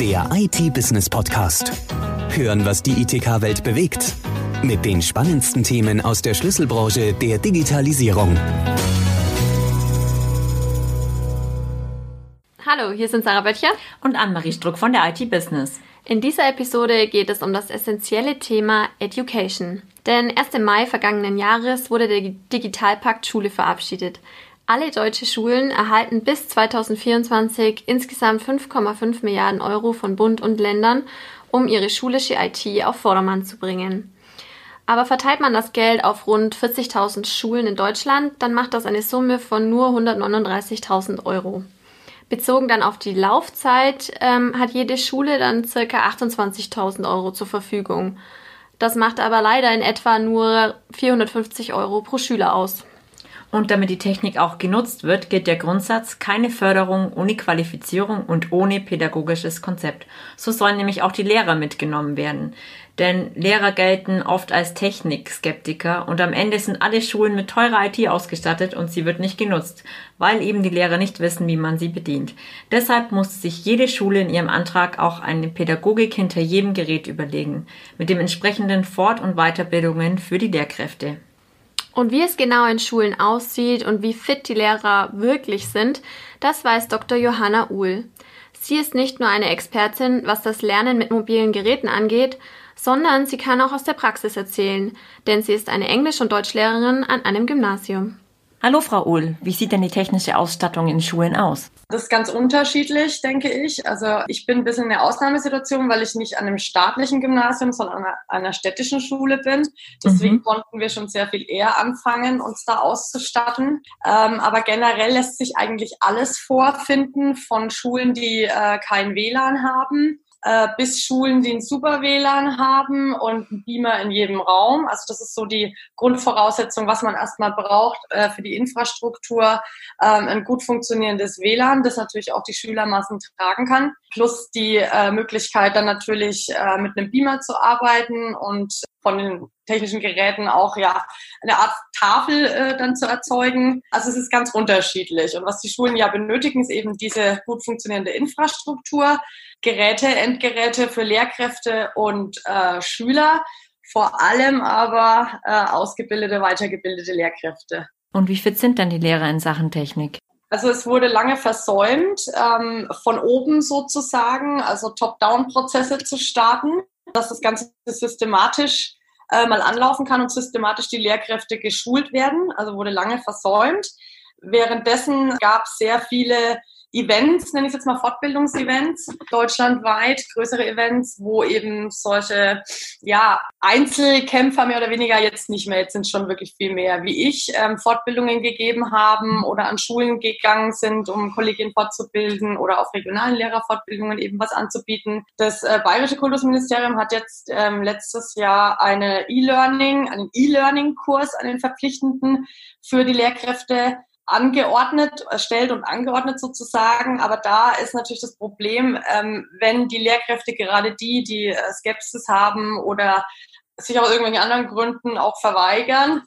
Der IT-Business-Podcast. Hören, was die ITK-Welt bewegt. Mit den spannendsten Themen aus der Schlüsselbranche der Digitalisierung. Hallo, hier sind Sarah Böttcher und Anne-Marie Struck von der IT-Business. In dieser Episode geht es um das essentielle Thema Education. Denn erst im Mai vergangenen Jahres wurde der Digitalpakt Schule verabschiedet. Alle deutsche Schulen erhalten bis 2024 insgesamt 5,5 Milliarden Euro von Bund und Ländern, um ihre schulische IT auf Vordermann zu bringen. Aber verteilt man das Geld auf rund 40.000 Schulen in Deutschland, dann macht das eine Summe von nur 139.000 Euro. Bezogen dann auf die Laufzeit ähm, hat jede Schule dann circa 28.000 Euro zur Verfügung. Das macht aber leider in etwa nur 450 Euro pro Schüler aus. Und damit die Technik auch genutzt wird, gilt der Grundsatz keine Förderung ohne Qualifizierung und ohne pädagogisches Konzept. So sollen nämlich auch die Lehrer mitgenommen werden. Denn Lehrer gelten oft als Technikskeptiker und am Ende sind alle Schulen mit teurer IT ausgestattet und sie wird nicht genutzt, weil eben die Lehrer nicht wissen, wie man sie bedient. Deshalb muss sich jede Schule in ihrem Antrag auch eine Pädagogik hinter jedem Gerät überlegen, mit dem entsprechenden Fort- und Weiterbildungen für die Lehrkräfte. Und wie es genau in Schulen aussieht und wie fit die Lehrer wirklich sind, das weiß Dr. Johanna Uhl. Sie ist nicht nur eine Expertin, was das Lernen mit mobilen Geräten angeht, sondern sie kann auch aus der Praxis erzählen, denn sie ist eine Englisch- und Deutschlehrerin an einem Gymnasium. Hallo Frau Uhl, wie sieht denn die technische Ausstattung in Schulen aus? Das ist ganz unterschiedlich, denke ich. Also ich bin ein bisschen in der Ausnahmesituation, weil ich nicht an einem staatlichen Gymnasium, sondern an einer, einer städtischen Schule bin. Deswegen mhm. konnten wir schon sehr viel eher anfangen, uns da auszustatten. Ähm, aber generell lässt sich eigentlich alles vorfinden von Schulen, die äh, kein WLAN haben äh, bis Schulen, die ein super WLAN haben und ein Beamer in jedem Raum. Also das ist so die Grundvoraussetzung, was man erstmal braucht äh, für die Infrastruktur. Ähm, ein gut funktionierendes WLAN, das natürlich auch die Schülermassen tragen kann. Plus die äh, Möglichkeit dann natürlich äh, mit einem Beamer zu arbeiten und von den technischen Geräten auch ja eine Art Tafel äh, dann zu erzeugen. Also es ist ganz unterschiedlich. Und was die Schulen ja benötigen, ist eben diese gut funktionierende Infrastruktur, Geräte, Endgeräte für Lehrkräfte und äh, Schüler, vor allem aber äh, ausgebildete, weitergebildete Lehrkräfte. Und wie fit sind dann die Lehrer in Sachen Technik? Also es wurde lange versäumt, ähm, von oben sozusagen, also Top-Down-Prozesse zu starten, dass das Ganze systematisch äh, mal anlaufen kann und systematisch die Lehrkräfte geschult werden. Also wurde lange versäumt. Währenddessen gab es sehr viele Events, nenne ich jetzt mal Fortbildungsevents, deutschlandweit, größere Events, wo eben solche ja, Einzelkämpfer mehr oder weniger jetzt nicht mehr, jetzt sind schon wirklich viel mehr wie ich, ähm, Fortbildungen gegeben haben oder an Schulen gegangen sind, um Kollegien fortzubilden oder auf regionalen Lehrerfortbildungen eben was anzubieten. Das äh, Bayerische Kultusministerium hat jetzt ähm, letztes Jahr eine E-Learning, einen E-Learning-Kurs, einen verpflichtenden für die Lehrkräfte angeordnet, erstellt und angeordnet sozusagen. Aber da ist natürlich das Problem, ähm, wenn die Lehrkräfte gerade die, die äh, Skepsis haben oder sich aus irgendwelchen anderen Gründen auch verweigern,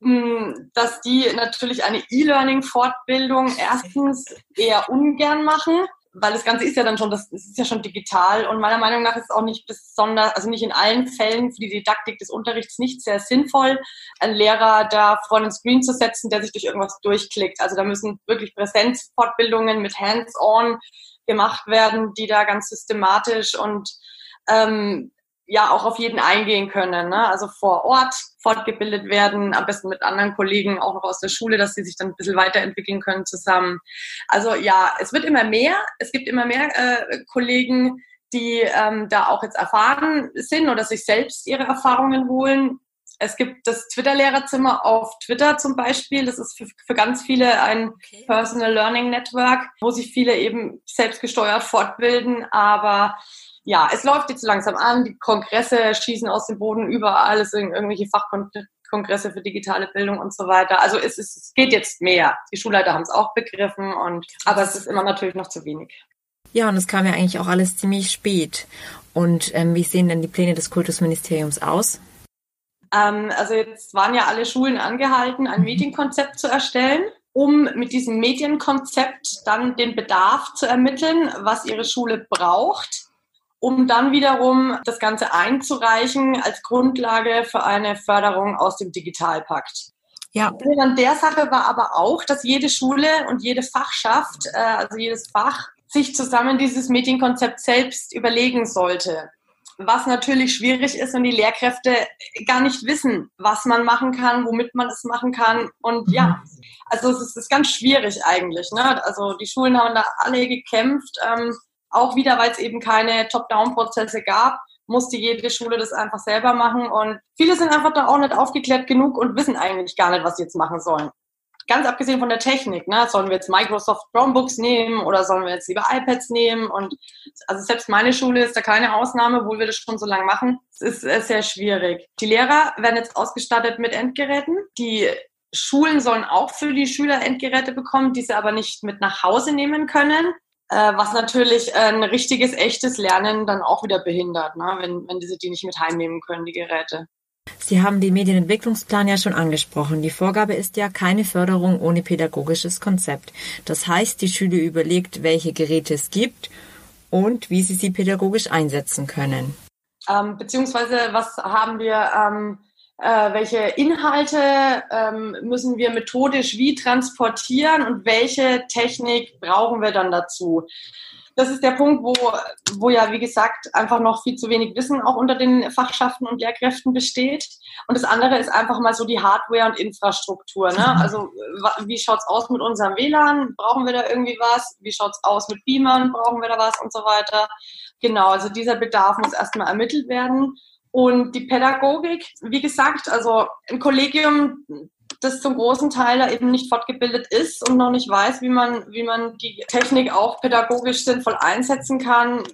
hm, dass die natürlich eine E-Learning-Fortbildung erstens eher ungern machen weil das Ganze ist ja dann schon, das, ist ja schon digital und meiner Meinung nach ist es auch nicht besonders, also nicht in allen Fällen für die Didaktik des Unterrichts nicht sehr sinnvoll, einen Lehrer da vor einen Screen zu setzen, der sich durch irgendwas durchklickt. Also da müssen wirklich Präsenzfortbildungen mit Hands-on gemacht werden, die da ganz systematisch und ähm, ja auch auf jeden eingehen können. Ne? Also vor Ort fortgebildet werden, am besten mit anderen Kollegen auch noch aus der Schule, dass sie sich dann ein bisschen weiterentwickeln können zusammen. Also ja, es wird immer mehr. Es gibt immer mehr äh, Kollegen, die ähm, da auch jetzt erfahren sind oder sich selbst ihre Erfahrungen holen. Es gibt das Twitter-Lehrerzimmer auf Twitter zum Beispiel. Das ist für, für ganz viele ein okay. Personal Learning Network, wo sich viele eben selbstgesteuert fortbilden. Aber ja, es läuft jetzt langsam an. Die Kongresse schießen aus dem Boden überall. Es sind irgendwelche Fachkongresse für digitale Bildung und so weiter. Also es, ist, es geht jetzt mehr. Die Schulleiter haben es auch begriffen und, aber es ist immer natürlich noch zu wenig. Ja, und es kam ja eigentlich auch alles ziemlich spät. Und ähm, wie sehen denn die Pläne des Kultusministeriums aus? Ähm, also jetzt waren ja alle Schulen angehalten, ein mhm. Meetingkonzept zu erstellen um mit diesem Medienkonzept dann den Bedarf zu ermitteln, was ihre Schule braucht, um dann wiederum das Ganze einzureichen als Grundlage für eine Förderung aus dem Digitalpakt. Ja. An der Sache war aber auch, dass jede Schule und jede Fachschaft, äh, also jedes Fach, sich zusammen dieses Medienkonzept selbst überlegen sollte was natürlich schwierig ist und die Lehrkräfte gar nicht wissen, was man machen kann, womit man es machen kann. Und ja, mhm. also es ist, ist ganz schwierig eigentlich. Ne? Also die Schulen haben da alle gekämpft, ähm, auch wieder, weil es eben keine Top-Down-Prozesse gab musste jede Schule das einfach selber machen und viele sind einfach da auch nicht aufgeklärt genug und wissen eigentlich gar nicht, was sie jetzt machen sollen ganz abgesehen von der Technik, ne, sollen wir jetzt Microsoft Chromebooks nehmen oder sollen wir jetzt lieber iPads nehmen? Und also selbst meine Schule ist da keine Ausnahme, obwohl wir das schon so lange machen. Es ist sehr schwierig. Die Lehrer werden jetzt ausgestattet mit Endgeräten. Die Schulen sollen auch für die Schüler Endgeräte bekommen, die sie aber nicht mit nach Hause nehmen können. Äh, was natürlich ein richtiges, echtes Lernen dann auch wieder behindert, ne? wenn, wenn diese die nicht mit heimnehmen können, die Geräte. Sie haben den Medienentwicklungsplan ja schon angesprochen. Die Vorgabe ist ja keine Förderung ohne pädagogisches Konzept. Das heißt, die Schule überlegt, welche Geräte es gibt und wie sie sie pädagogisch einsetzen können. Ähm, beziehungsweise was haben wir, ähm, äh, welche Inhalte ähm, müssen wir methodisch wie transportieren und welche Technik brauchen wir dann dazu? das ist der Punkt, wo, wo ja, wie gesagt, einfach noch viel zu wenig Wissen auch unter den Fachschaften und Lehrkräften besteht. Und das andere ist einfach mal so die Hardware und Infrastruktur. Ne? Also wie schaut's aus mit unserem WLAN? Brauchen wir da irgendwie was? Wie schaut's aus mit Beamern? Brauchen wir da was und so weiter? Genau, also dieser Bedarf muss erstmal ermittelt werden. Und die Pädagogik, wie gesagt, also im Kollegium das zum großen Teil eben nicht fortgebildet ist und noch nicht weiß, wie man, wie man die Technik auch pädagogisch sinnvoll einsetzen kann,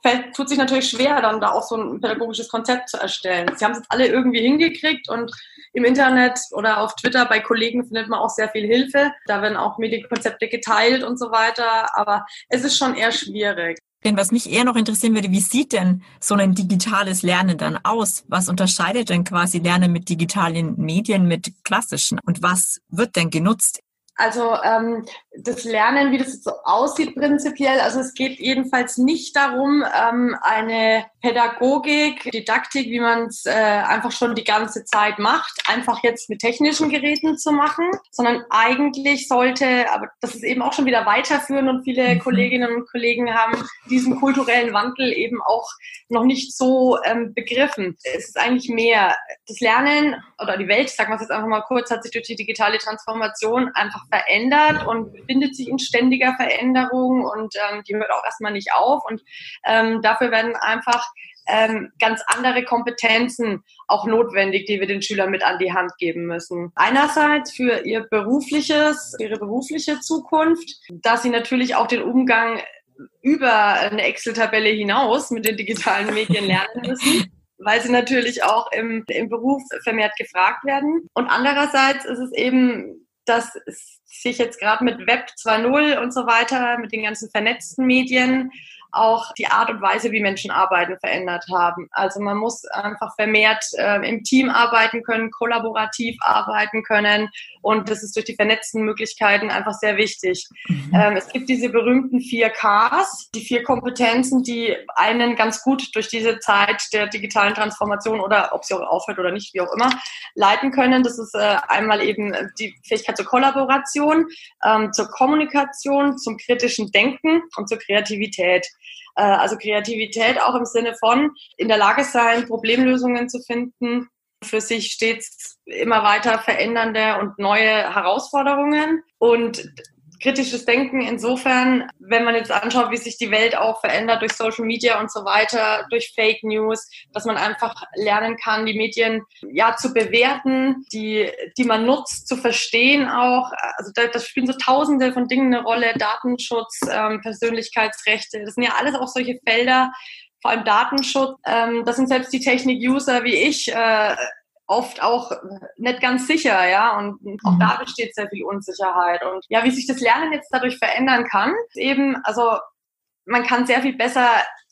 fällt, tut sich natürlich schwer, dann da auch so ein pädagogisches Konzept zu erstellen. Sie haben es alle irgendwie hingekriegt und im Internet oder auf Twitter bei Kollegen findet man auch sehr viel Hilfe. Da werden auch Medienkonzepte geteilt und so weiter, aber es ist schon eher schwierig. Denn was mich eher noch interessieren würde, wie sieht denn so ein digitales Lernen dann aus? Was unterscheidet denn quasi Lernen mit digitalen Medien mit klassischen? Und was wird denn genutzt also ähm, das Lernen, wie das so aussieht prinzipiell, also es geht jedenfalls nicht darum, ähm, eine Pädagogik, Didaktik, wie man es äh, einfach schon die ganze Zeit macht, einfach jetzt mit technischen Geräten zu machen, sondern eigentlich sollte, aber das ist eben auch schon wieder weiterführen und viele mhm. Kolleginnen und Kollegen haben diesen kulturellen Wandel eben auch noch nicht so ähm, begriffen. Es ist eigentlich mehr das Lernen oder die Welt, sagen wir es jetzt einfach mal kurz, hat sich durch die digitale Transformation einfach verändert und befindet sich in ständiger Veränderung und ähm, die hört auch erstmal nicht auf. Und ähm, dafür werden einfach ähm, ganz andere Kompetenzen auch notwendig, die wir den Schülern mit an die Hand geben müssen. Einerseits für ihr berufliches, ihre berufliche Zukunft, dass sie natürlich auch den Umgang über eine Excel-Tabelle hinaus mit den digitalen Medien lernen müssen weil sie natürlich auch im, im Beruf vermehrt gefragt werden. Und andererseits ist es eben dass sich jetzt gerade mit Web 2.0 und so weiter, mit den ganzen vernetzten Medien, auch die Art und Weise, wie Menschen arbeiten, verändert haben. Also man muss einfach vermehrt äh, im Team arbeiten können, kollaborativ arbeiten können und das ist durch die vernetzten Möglichkeiten einfach sehr wichtig. Mhm. Ähm, es gibt diese berühmten vier Ks, die vier Kompetenzen, die einen ganz gut durch diese Zeit der digitalen Transformation oder ob sie auch aufhört oder nicht, wie auch immer, leiten können. Das ist äh, einmal eben die Fähigkeit zur Kollaboration, ähm, zur Kommunikation, zum kritischen Denken und zur Kreativität. Äh, also Kreativität auch im Sinne von in der Lage sein, Problemlösungen zu finden, für sich stets immer weiter verändernde und neue Herausforderungen. Und kritisches Denken insofern, wenn man jetzt anschaut, wie sich die Welt auch verändert durch Social Media und so weiter, durch Fake News, dass man einfach lernen kann, die Medien ja zu bewerten, die, die man nutzt, zu verstehen auch. Also da, das spielen so tausende von Dingen eine Rolle, Datenschutz, ähm, Persönlichkeitsrechte, das sind ja alles auch solche Felder, vor allem Datenschutz. Ähm, das sind selbst die Technik-User wie ich äh, oft auch nicht ganz sicher, ja, und auch mhm. da besteht sehr viel Unsicherheit. Und ja, wie sich das Lernen jetzt dadurch verändern kann, eben, also man kann sehr viel besser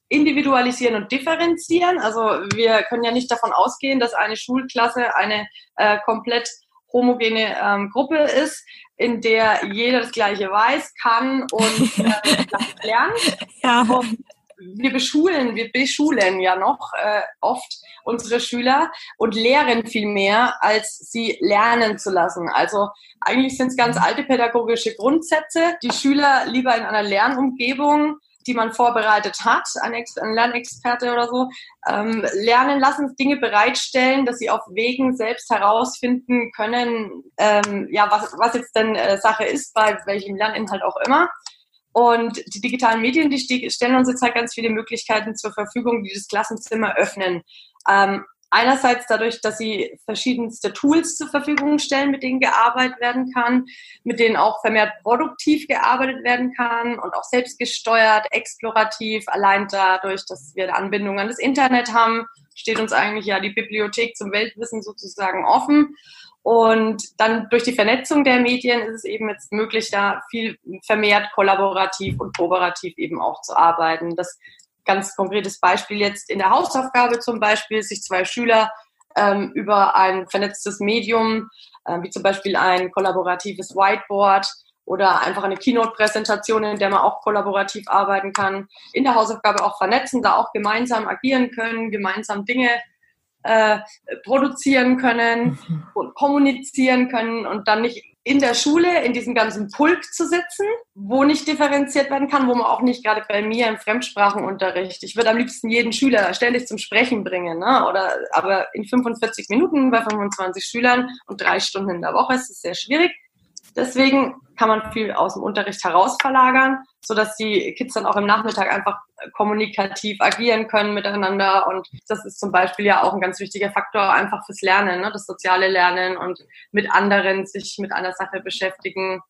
individualisieren und differenzieren. Also wir können ja nicht davon ausgehen, dass eine Schulklasse eine äh, komplett homogene ähm, Gruppe ist, in der jeder das Gleiche weiß, kann und äh, lernt. Ja. Und wir beschulen, wir beschulen ja noch äh, oft unsere Schüler und lehren viel mehr, als sie lernen zu lassen. Also eigentlich sind es ganz alte pädagogische Grundsätze. Die Schüler lieber in einer Lernumgebung die man vorbereitet hat, ein, ein Lernexperte oder so, ähm, lernen lassen, Dinge bereitstellen, dass sie auf Wegen selbst herausfinden können, ähm, ja, was, was jetzt denn äh, Sache ist, bei welchem Lerninhalt auch immer. Und die digitalen Medien, die stellen uns jetzt halt ganz viele Möglichkeiten zur Verfügung, die das Klassenzimmer öffnen. Ähm, einerseits dadurch, dass sie verschiedenste Tools zur Verfügung stellen, mit denen gearbeitet werden kann, mit denen auch vermehrt produktiv gearbeitet werden kann und auch selbstgesteuert, explorativ, allein dadurch, dass wir eine Anbindung an das Internet haben, steht uns eigentlich ja die Bibliothek zum Weltwissen sozusagen offen. Und dann durch die Vernetzung der Medien ist es eben jetzt möglich, da viel vermehrt kollaborativ und kooperativ eben auch zu arbeiten. Das ganz konkretes Beispiel jetzt in der Hausaufgabe zum Beispiel, sich zwei Schüler ähm, über ein vernetztes Medium, äh, wie zum Beispiel ein kollaboratives Whiteboard oder einfach eine Keynote-Präsentation, in der man auch kollaborativ arbeiten kann, in der Hausaufgabe auch vernetzen, da auch gemeinsam agieren können, gemeinsam Dinge äh, produzieren können mhm. und kommunizieren können und dann nicht in der Schule in diesem ganzen Pulk zu sitzen, wo nicht differenziert werden kann, wo man auch nicht gerade bei mir im Fremdsprachenunterricht, ich würde am liebsten jeden Schüler ständig zum Sprechen bringen, ne? oder aber in 45 Minuten bei 25 Schülern und drei Stunden in der Woche ist es sehr schwierig. Deswegen kann man viel aus dem Unterricht heraus verlagern, sodass die Kids dann auch im Nachmittag einfach kommunikativ agieren können miteinander. Und das ist zum Beispiel ja auch ein ganz wichtiger Faktor einfach fürs Lernen, ne? das soziale Lernen und mit anderen sich mit einer Sache beschäftigen.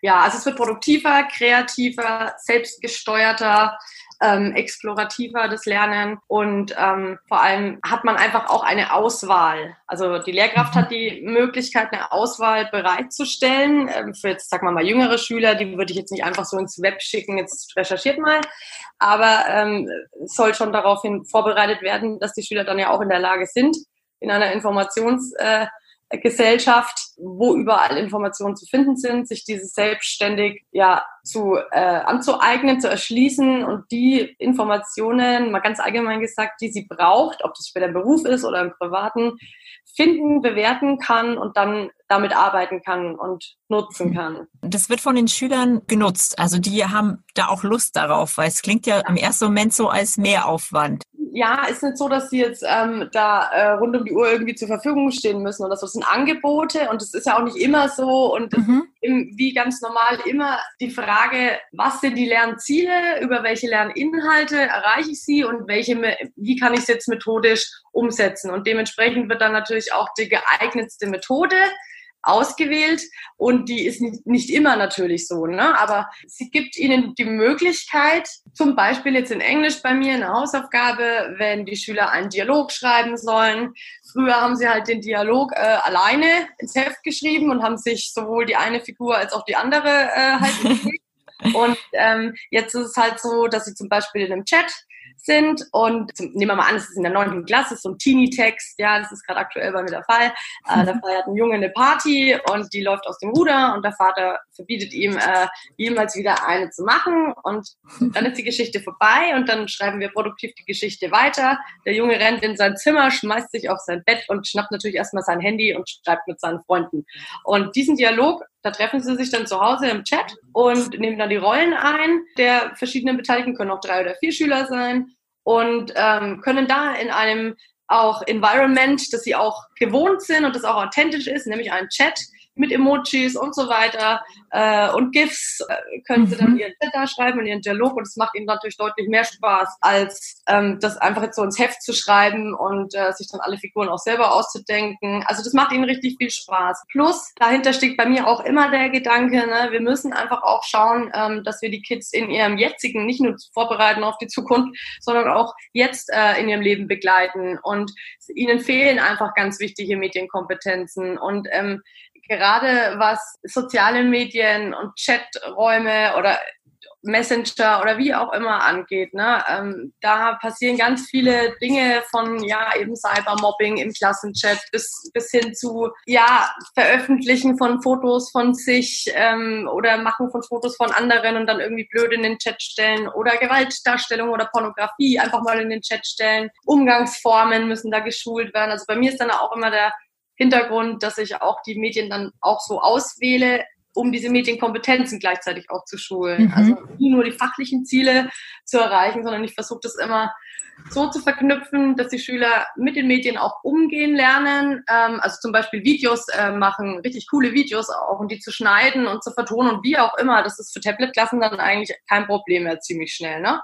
Ja, also es wird produktiver, kreativer, selbstgesteuerter ähm, explorativer das Lernen und ähm, vor allem hat man einfach auch eine Auswahl. Also die Lehrkraft hat die Möglichkeit, eine Auswahl bereitzustellen. Ähm, für jetzt, sagen wir mal, jüngere Schüler, die würde ich jetzt nicht einfach so ins Web schicken, jetzt recherchiert mal, aber ähm, soll schon daraufhin vorbereitet werden, dass die Schüler dann ja auch in der Lage sind, in einer Informations- äh, Gesellschaft, wo überall Informationen zu finden sind, sich diese selbstständig ja zu äh, anzueignen, zu erschließen und die Informationen, mal ganz allgemein gesagt, die sie braucht, ob das später im Beruf ist oder im Privaten, finden, bewerten kann und dann damit arbeiten kann und nutzen kann. Das wird von den Schülern genutzt. Also die haben da auch Lust darauf, weil es klingt ja im ersten Moment so als Mehraufwand ja, ist nicht so, dass sie jetzt ähm, da äh, rund um die Uhr irgendwie zur Verfügung stehen müssen oder so. Das sind Angebote und es ist ja auch nicht immer so und mhm. im, wie ganz normal immer die Frage, was sind die Lernziele, über welche Lerninhalte erreiche ich sie und welche, wie kann ich es jetzt methodisch umsetzen. Und dementsprechend wird dann natürlich auch die geeignetste Methode ausgewählt und die ist nicht, nicht immer natürlich so, ne? aber sie gibt ihnen die Möglichkeit, zum Beispiel jetzt in Englisch bei mir eine Hausaufgabe, wenn die Schüler einen Dialog schreiben sollen. Früher haben sie halt den Dialog äh, alleine ins Heft geschrieben und haben sich sowohl die eine Figur als auch die andere äh, halt Und ähm, jetzt ist es halt so, dass sie zum Beispiel in einem Chat sind und zum, nehmen wir mal an, es ist in der neunten Klasse, so ein Teenie-Text, ja, das ist gerade aktuell bei mir der Fall. Äh, da feiert ein Junge eine Party und die läuft aus dem Ruder und der Vater verbietet ihm, äh, jemals wieder eine zu machen und dann ist die Geschichte vorbei und dann schreiben wir produktiv die Geschichte weiter. Der Junge rennt in sein Zimmer, schmeißt sich auf sein Bett und schnappt natürlich erstmal sein Handy und schreibt mit seinen Freunden. Und diesen Dialog da treffen sie sich dann zu Hause im Chat und nehmen dann die Rollen ein. Der verschiedenen Beteiligten können auch drei oder vier Schüler sein und ähm, können da in einem auch Environment, das sie auch gewohnt sind und das auch authentisch ist, nämlich ein Chat, mit Emojis und so weiter äh, und GIFs äh, können sie dann mhm. ihren Chat schreiben und ihren Dialog und es macht ihnen natürlich deutlich mehr Spaß, als ähm, das einfach jetzt so ins Heft zu schreiben und äh, sich dann alle Figuren auch selber auszudenken. Also das macht ihnen richtig viel Spaß. Plus, dahinter steckt bei mir auch immer der Gedanke, ne, wir müssen einfach auch schauen, ähm, dass wir die Kids in ihrem jetzigen nicht nur vorbereiten auf die Zukunft, sondern auch jetzt äh, in ihrem Leben begleiten. Und ihnen fehlen einfach ganz wichtige Medienkompetenzen. Und ähm, gerade was soziale Medien und Chaträume oder Messenger oder wie auch immer angeht. Ne? Ähm, da passieren ganz viele Dinge von ja eben Cybermobbing im Klassenchat bis bis hin zu ja Veröffentlichen von Fotos von sich ähm, oder Machen von Fotos von anderen und dann irgendwie blöd in den Chat stellen oder Gewaltdarstellung oder Pornografie einfach mal in den Chat stellen. Umgangsformen müssen da geschult werden. Also bei mir ist dann auch immer der Hintergrund, dass ich auch die Medien dann auch so auswähle, um diese Medienkompetenzen gleichzeitig auch zu schulen. Mhm. Also nie nur die fachlichen Ziele zu erreichen, sondern ich versuche das immer so zu verknüpfen, dass die Schüler mit den Medien auch umgehen lernen. Ähm, also zum Beispiel Videos äh, machen, richtig coole Videos auch und die zu schneiden und zu vertonen und wie auch immer. Das ist für Tablet-Klassen dann eigentlich kein Problem mehr ziemlich schnell. Ne?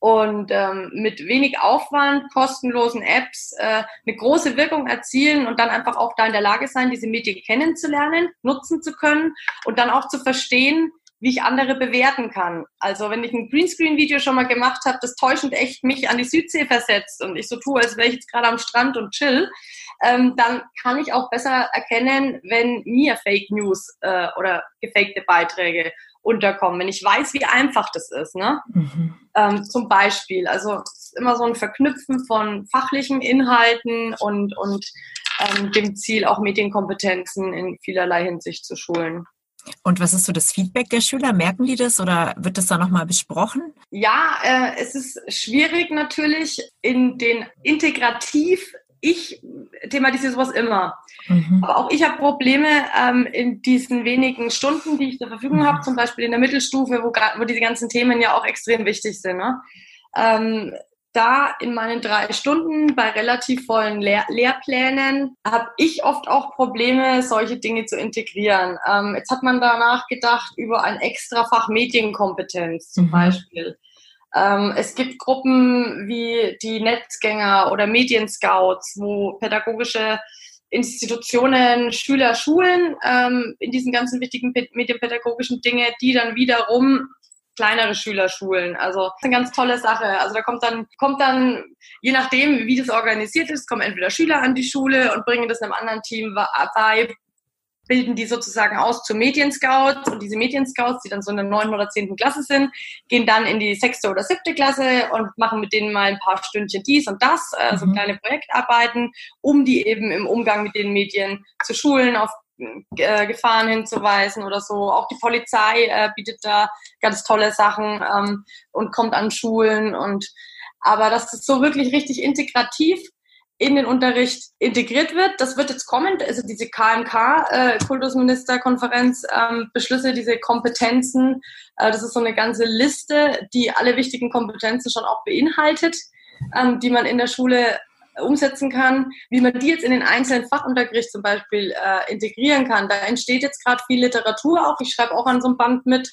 Und ähm, mit wenig Aufwand, kostenlosen Apps äh, eine große Wirkung erzielen und dann einfach auch da in der Lage sein, diese Medien kennenzulernen, nutzen zu können und dann auch zu verstehen, wie ich andere bewerten kann. Also wenn ich ein Greenscreen-Video schon mal gemacht habe, das täuschend echt mich an die Südsee versetzt und ich so tue, als wäre ich jetzt gerade am Strand und chill, ähm, dann kann ich auch besser erkennen, wenn mir Fake News äh, oder gefakte Beiträge unterkommen, wenn ich weiß, wie einfach das ist. Ne? Mhm. Ähm, zum Beispiel, also es ist immer so ein Verknüpfen von fachlichen Inhalten und, und ähm, dem Ziel, auch Medienkompetenzen in vielerlei Hinsicht zu schulen. Und was ist so das Feedback der Schüler? Merken die das oder wird das da nochmal besprochen? Ja, äh, es ist schwierig natürlich in den integrativ ich thematisiere sowas immer. Mhm. Aber auch ich habe Probleme ähm, in diesen wenigen Stunden, die ich zur Verfügung mhm. habe, zum Beispiel in der Mittelstufe, wo, wo diese ganzen Themen ja auch extrem wichtig sind. Ne? Ähm, da in meinen drei Stunden bei relativ vollen Lehr Lehrplänen habe ich oft auch Probleme, solche Dinge zu integrieren. Ähm, jetzt hat man danach gedacht über ein extra Fach Medienkompetenz zum mhm. Beispiel. Ähm, es gibt Gruppen wie die Netzgänger oder Medienscouts, wo pädagogische Institutionen, Schüler, Schulen ähm, in diesen ganzen wichtigen medienpädagogischen Dinge, die dann wiederum kleinere Schüler schulen. Also das ist eine ganz tolle Sache. Also da kommt dann, kommt dann, je nachdem, wie das organisiert ist, kommen entweder Schüler an die Schule und bringen das einem anderen Team bei, bilden die sozusagen aus zu Medienscouts und diese Medienscouts, die dann so in der neunten oder zehnten Klasse sind, gehen dann in die sechste oder siebte Klasse und machen mit denen mal ein paar Stündchen dies und das, also mhm. kleine Projektarbeiten, um die eben im Umgang mit den Medien zu schulen, auf äh, Gefahren hinzuweisen oder so. Auch die Polizei äh, bietet da ganz tolle Sachen ähm, und kommt an Schulen und aber das ist so wirklich richtig integrativ in den Unterricht integriert wird. Das wird jetzt kommen, also diese KMK, äh, ähm, Beschlüsse, diese Kompetenzen. Äh, das ist so eine ganze Liste, die alle wichtigen Kompetenzen schon auch beinhaltet, ähm, die man in der Schule umsetzen kann, wie man die jetzt in den einzelnen Fachunterricht zum Beispiel äh, integrieren kann. Da entsteht jetzt gerade viel Literatur auch. Ich schreibe auch an so einem Band mit,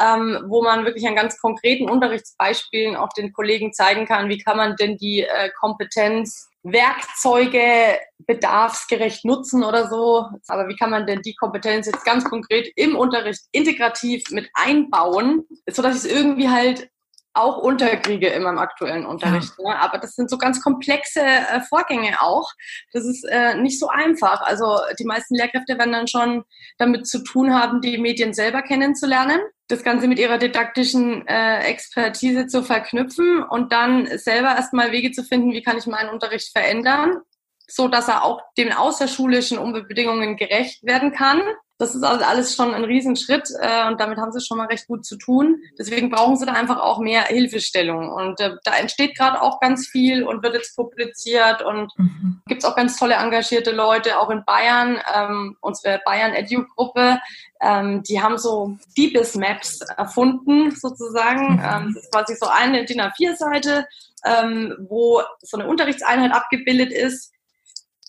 ähm, wo man wirklich an ganz konkreten Unterrichtsbeispielen auch den Kollegen zeigen kann, wie kann man denn die äh, Kompetenz Werkzeuge bedarfsgerecht nutzen oder so. Aber wie kann man denn die Kompetenz jetzt ganz konkret im Unterricht integrativ mit einbauen, sodass ich es irgendwie halt auch unterkriege in meinem aktuellen Unterricht. Ja. Ne? Aber das sind so ganz komplexe äh, Vorgänge auch. Das ist äh, nicht so einfach. Also die meisten Lehrkräfte werden dann schon damit zu tun haben, die Medien selber kennenzulernen, das Ganze mit ihrer didaktischen äh, Expertise zu verknüpfen und dann selber erstmal Wege zu finden, wie kann ich meinen Unterricht verändern, so dass er auch den außerschulischen Umweltbedingungen gerecht werden kann das ist also alles schon ein Riesenschritt äh, und damit haben sie schon mal recht gut zu tun. Deswegen brauchen sie da einfach auch mehr Hilfestellung. Und äh, da entsteht gerade auch ganz viel und wird jetzt publiziert und mhm. gibt es auch ganz tolle engagierte Leute, auch in Bayern. Ähm, unsere Bayern Edu-Gruppe, ähm, die haben so Diebes-Maps erfunden sozusagen. Mhm. Ähm, das ist quasi so eine DIN A4-Seite, ähm, wo so eine Unterrichtseinheit abgebildet ist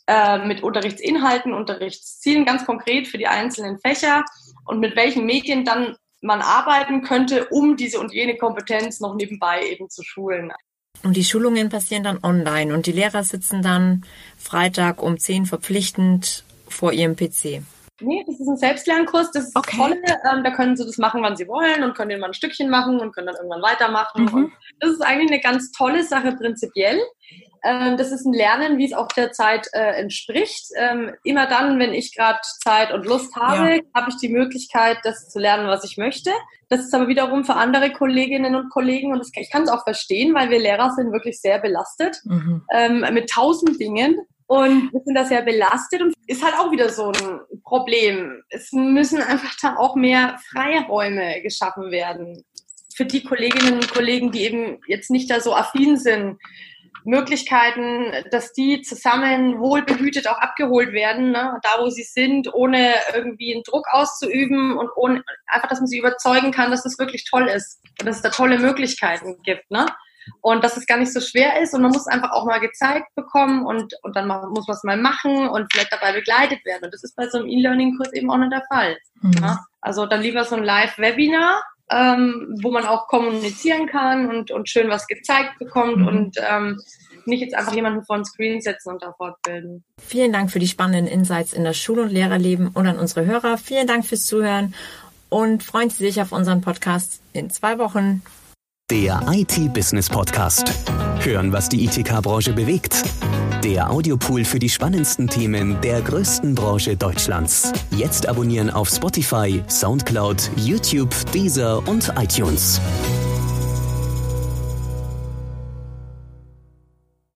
äh, mit Unterrichtsinhalten, Unterrichtszielen ganz konkret für die einzelnen Fächer und mit welchen Medien dann man arbeiten könnte, um diese und jene Kompetenz noch nebenbei eben zu schulen. Und die Schulungen passieren dann online und die Lehrer sitzen dann Freitag um 10 verpflichtend vor ihrem PC. Nee, das ist ein Selbstlernkurs, das ist okay. toll. Ähm, da können sie das machen, wann sie wollen und können mal ein Stückchen machen und können dann irgendwann weitermachen. Mhm. das ist eigentlich eine ganz tolle Sache prinzipiell. Ähm, das ist ein Lernen, wie es auch der Zeit äh, entspricht. Ähm, immer dann, wenn ich gerade Zeit und Lust habe, ja. habe ich die Möglichkeit, das zu lernen, was ich möchte. Das ist aber wiederum für andere Kolleginnen und Kollegen, und das, ich kann es auch verstehen, weil wir Lehrer sind wirklich sehr belastet mhm. ähm, mit tausend Dingen. Und wir sind da sehr belastet und ist halt auch wieder so ein Problem. Es müssen einfach da auch mehr Freiräume geschaffen werden. Für die Kolleginnen und Kollegen, die eben jetzt nicht da so affin sind, Möglichkeiten, dass die zusammen wohlbehütet auch abgeholt werden, ne, da wo sie sind, ohne irgendwie einen Druck auszuüben und ohne, einfach, dass man sie überzeugen kann, dass das wirklich toll ist und dass es da tolle Möglichkeiten gibt. Ne? Und dass es gar nicht so schwer ist und man muss einfach auch mal gezeigt bekommen und, und dann muss man es mal machen und vielleicht dabei begleitet werden. Und das ist bei so einem E-Learning-Kurs eben auch nicht der Fall. Mhm. Ja? Also dann lieber so ein Live-Webinar ähm, wo man auch kommunizieren kann und, und schön was gezeigt bekommt mhm. und ähm, nicht jetzt einfach jemanden vor den Screen setzen und da fortbilden. Vielen Dank für die spannenden Insights in das Schul- und Lehrerleben und an unsere Hörer. Vielen Dank fürs Zuhören und freuen Sie sich auf unseren Podcast in zwei Wochen. Der IT-Business Podcast. Hören, was die ITK-Branche bewegt. Der Audiopool für die spannendsten Themen der größten Branche Deutschlands. Jetzt abonnieren auf Spotify, Soundcloud, YouTube, Deezer und iTunes.